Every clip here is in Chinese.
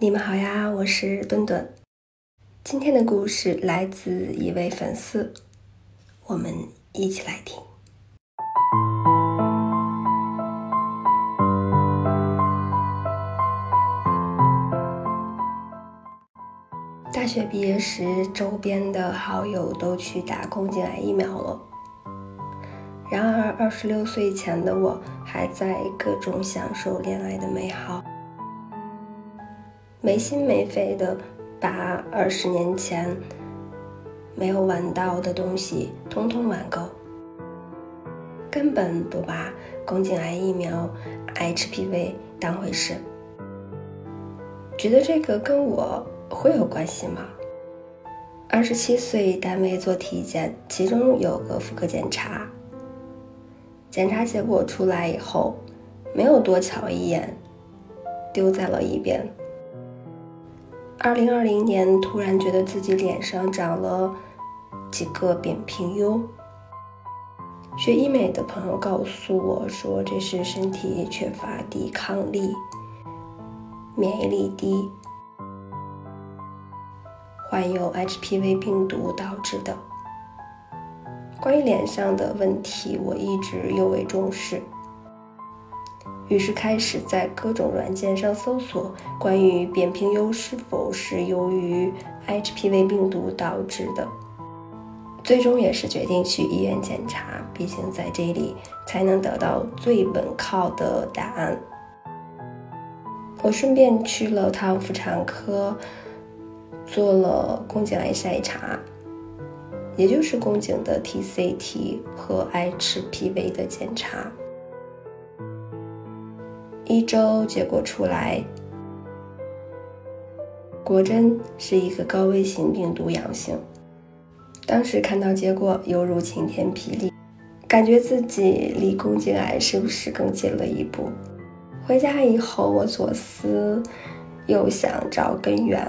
你们好呀，我是墩墩。今天的故事来自一位粉丝，我们一起来听。大学毕业时，周边的好友都去打宫颈癌疫苗了。然而，二十六岁前的我还在各种享受恋爱的美好。没心没肺的把二十年前没有玩到的东西通通玩够，根本不把宫颈癌疫苗 HPV 当回事，觉得这个跟我会有关系吗？二十七岁单位做体检，其中有个妇科检查，检查结果出来以后，没有多瞧一眼，丢在了一边。二零二零年，突然觉得自己脸上长了几个扁平疣。学医美的朋友告诉我说，这是身体缺乏抵抗力、免疫力低，患有 HPV 病毒导致的。关于脸上的问题，我一直尤为重视。于是开始在各种软件上搜索关于扁平疣是否是由于 HPV 病毒导致的，最终也是决定去医院检查，毕竟在这里才能得到最稳靠的答案。我顺便去了趟妇产科，做了宫颈癌筛查，也就是宫颈的 TCT 和 HPV 的检查。一周结果出来，果真是一个高危型病毒阳性。当时看到结果，犹如晴天霹雳，感觉自己离宫颈癌是不是更近了一步？回家以后，我左思右想找根源。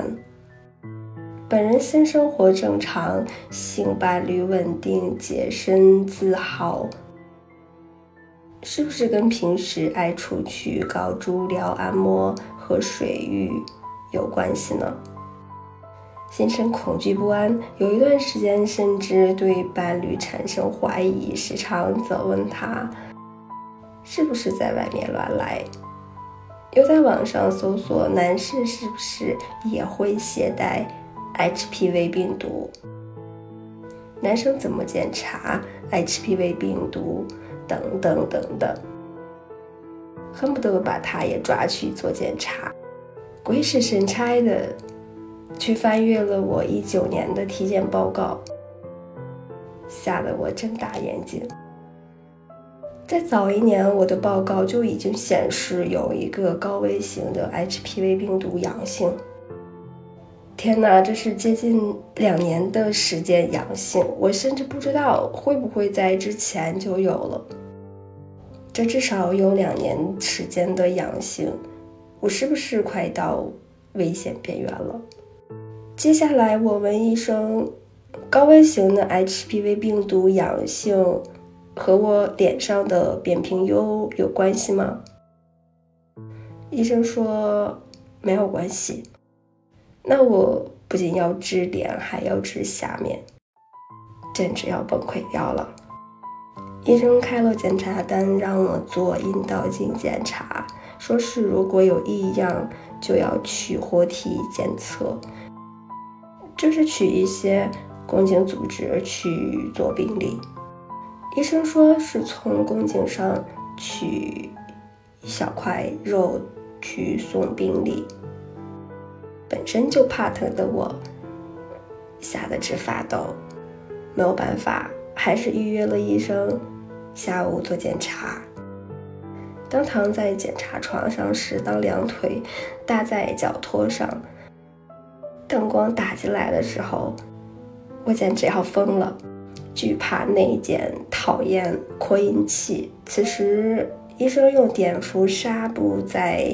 本人性生活正常，性伴侣稳定，洁身自好。是不是跟平时爱出去搞足疗、按摩和水浴有关系呢？心生恐惧不安，有一段时间甚至对伴侣产生怀疑，时常责问他是不是在外面乱来。又在网上搜索男士是不是也会携带 HPV 病毒，男生怎么检查 HPV 病毒？等等等等，恨不得把他也抓去做检查。鬼使神差的，去翻阅了我一九年的体检报告，吓得我睁大眼睛。在早一年，我的报告就已经显示有一个高危型的 HPV 病毒阳性。天哪，这是接近两年的时间阳性，我甚至不知道会不会在之前就有了。这至少有两年时间的阳性，我是不是快到危险边缘了？接下来我问医生，高危型的 HPV 病毒阳性和我脸上的扁平疣有关系吗？医生说没有关系。那我不仅要治脸，还要治下面，简直要崩溃掉了。医生开了检查单，让我做阴道镜检查，说是如果有异样，就要取活体检测，就是取一些宫颈组织去做病理。医生说是从宫颈上取一小块肉去送病理。本身就怕疼的我，吓得直发抖，没有办法，还是预约了医生，下午做检查。当躺在检查床上时，当两腿搭在脚托上，灯光打进来的时候，我简直要疯了，惧怕内检，讨厌扩音器。此时，医生用碘伏纱布在。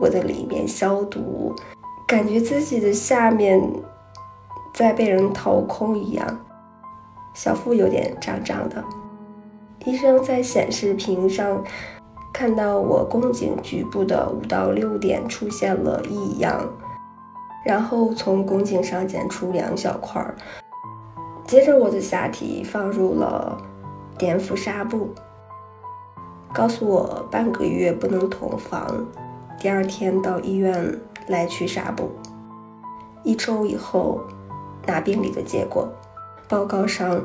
我的里面消毒，感觉自己的下面在被人掏空一样，小腹有点胀胀的。医生在显示屏上看到我宫颈局部的五到六点出现了异样，然后从宫颈上剪出两小块儿，接着我的下体放入了碘伏纱布，告诉我半个月不能同房，第二天到医院来取纱布。一周以后拿病理的结果，报告上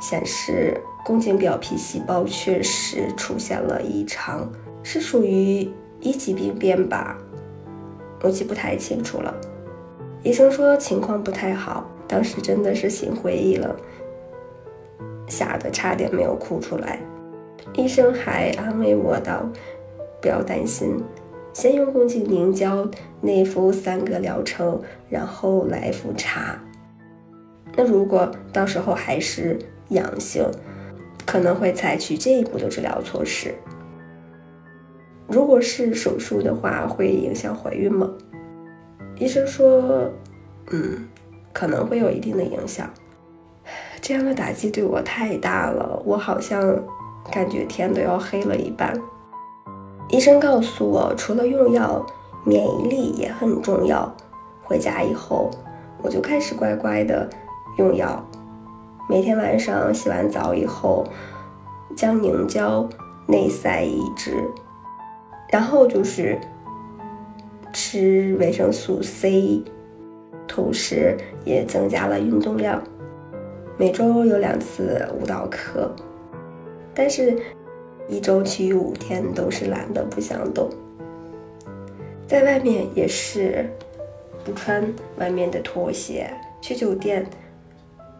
显示。宫颈表皮细胞确实出现了异常，是属于一级病变吧？我记不太清楚了。医生说情况不太好，当时真的是心灰意冷，吓得差点没有哭出来。医生还安慰我道：“不要担心，先用宫颈凝胶内服三个疗程，然后来复查。那如果到时候还是阳性。”可能会采取进一步的治疗措施。如果是手术的话，会影响怀孕吗？医生说，嗯，可能会有一定的影响。这样的打击对我太大了，我好像感觉天都要黑了一般。医生告诉我，除了用药，免疫力也很重要。回家以后，我就开始乖乖的用药。每天晚上洗完澡以后，将凝胶内塞一支，然后就是吃维生素 C，同时也增加了运动量，每周有两次舞蹈课，但是一周去五天都是懒得不想动，在外面也是不穿外面的拖鞋，去酒店。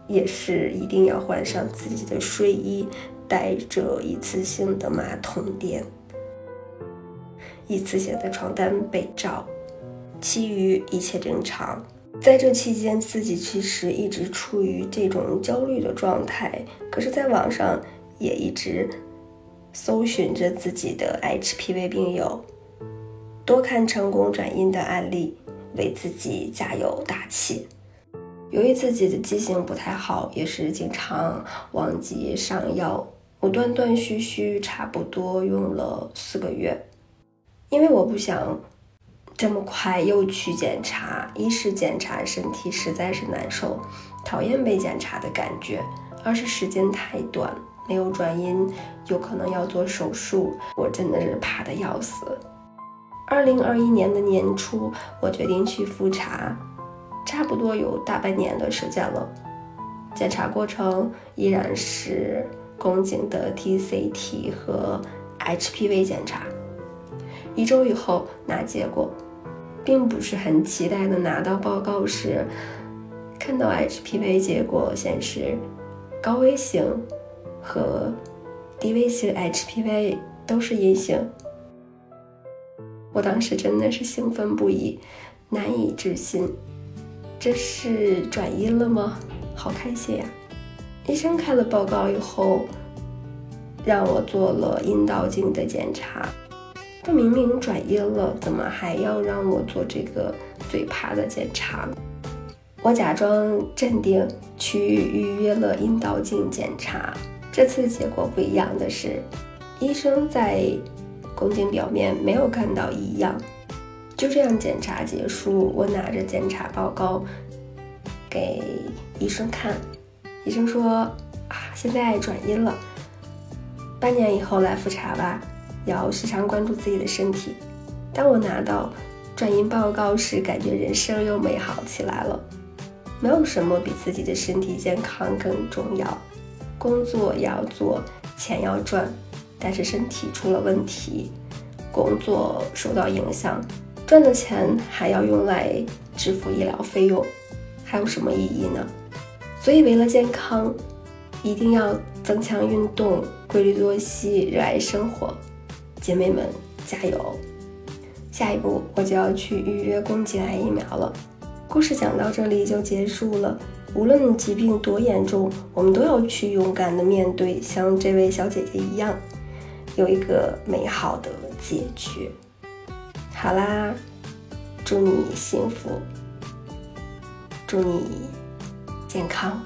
也是一定要换上自己的睡衣，带着一次性的马桶垫，一次性的床单被罩，其余一切正常。在这期间，自己其实一直处于这种焦虑的状态，可是，在网上也一直搜寻着自己的 HPV 病友，多看成功转阴的案例，为自己加油打气。由于自己的记性不太好，也是经常忘记上药，我断断续续差不多用了四个月。因为我不想这么快又去检查，一是检查身体实在是难受，讨厌被检查的感觉；二是时间太短，没有转阴，有可能要做手术，我真的是怕的要死。二零二一年的年初，我决定去复查。差不多有大半年的时间了，检查过程依然是宫颈的 TCT 和 HPV 检查。一周以后拿结果，并不是很期待的拿到报告时，看到 HPV 结果显示高危型和低危型 HPV 都是阴性，我当时真的是兴奋不已，难以置信。这是转阴了吗？好开心呀！医生开了报告以后，让我做了阴道镜的检查。这明明转阴了，怎么还要让我做这个最怕的检查？我假装镇定去预约了阴道镜检查。这次结果不一样的是，医生在宫颈表面没有看到异样。就这样，检查结束，我拿着检查报告给医生看。医生说：“啊，现在转阴了，半年以后来复查吧，要时常关注自己的身体。”当我拿到转阴报告时，感觉人生又美好起来了。没有什么比自己的身体健康更重要。工作要做，钱要赚，但是身体出了问题，工作受到影响。赚的钱还要用来支付医疗费用，还有什么意义呢？所以为了健康，一定要增强运动、规律作息、热爱生活。姐妹们，加油！下一步我就要去预约宫颈癌疫苗了。故事讲到这里就结束了。无论疾病多严重，我们都要去勇敢的面对，像这位小姐姐一样，有一个美好的结局。好啦，祝你幸福，祝你健康。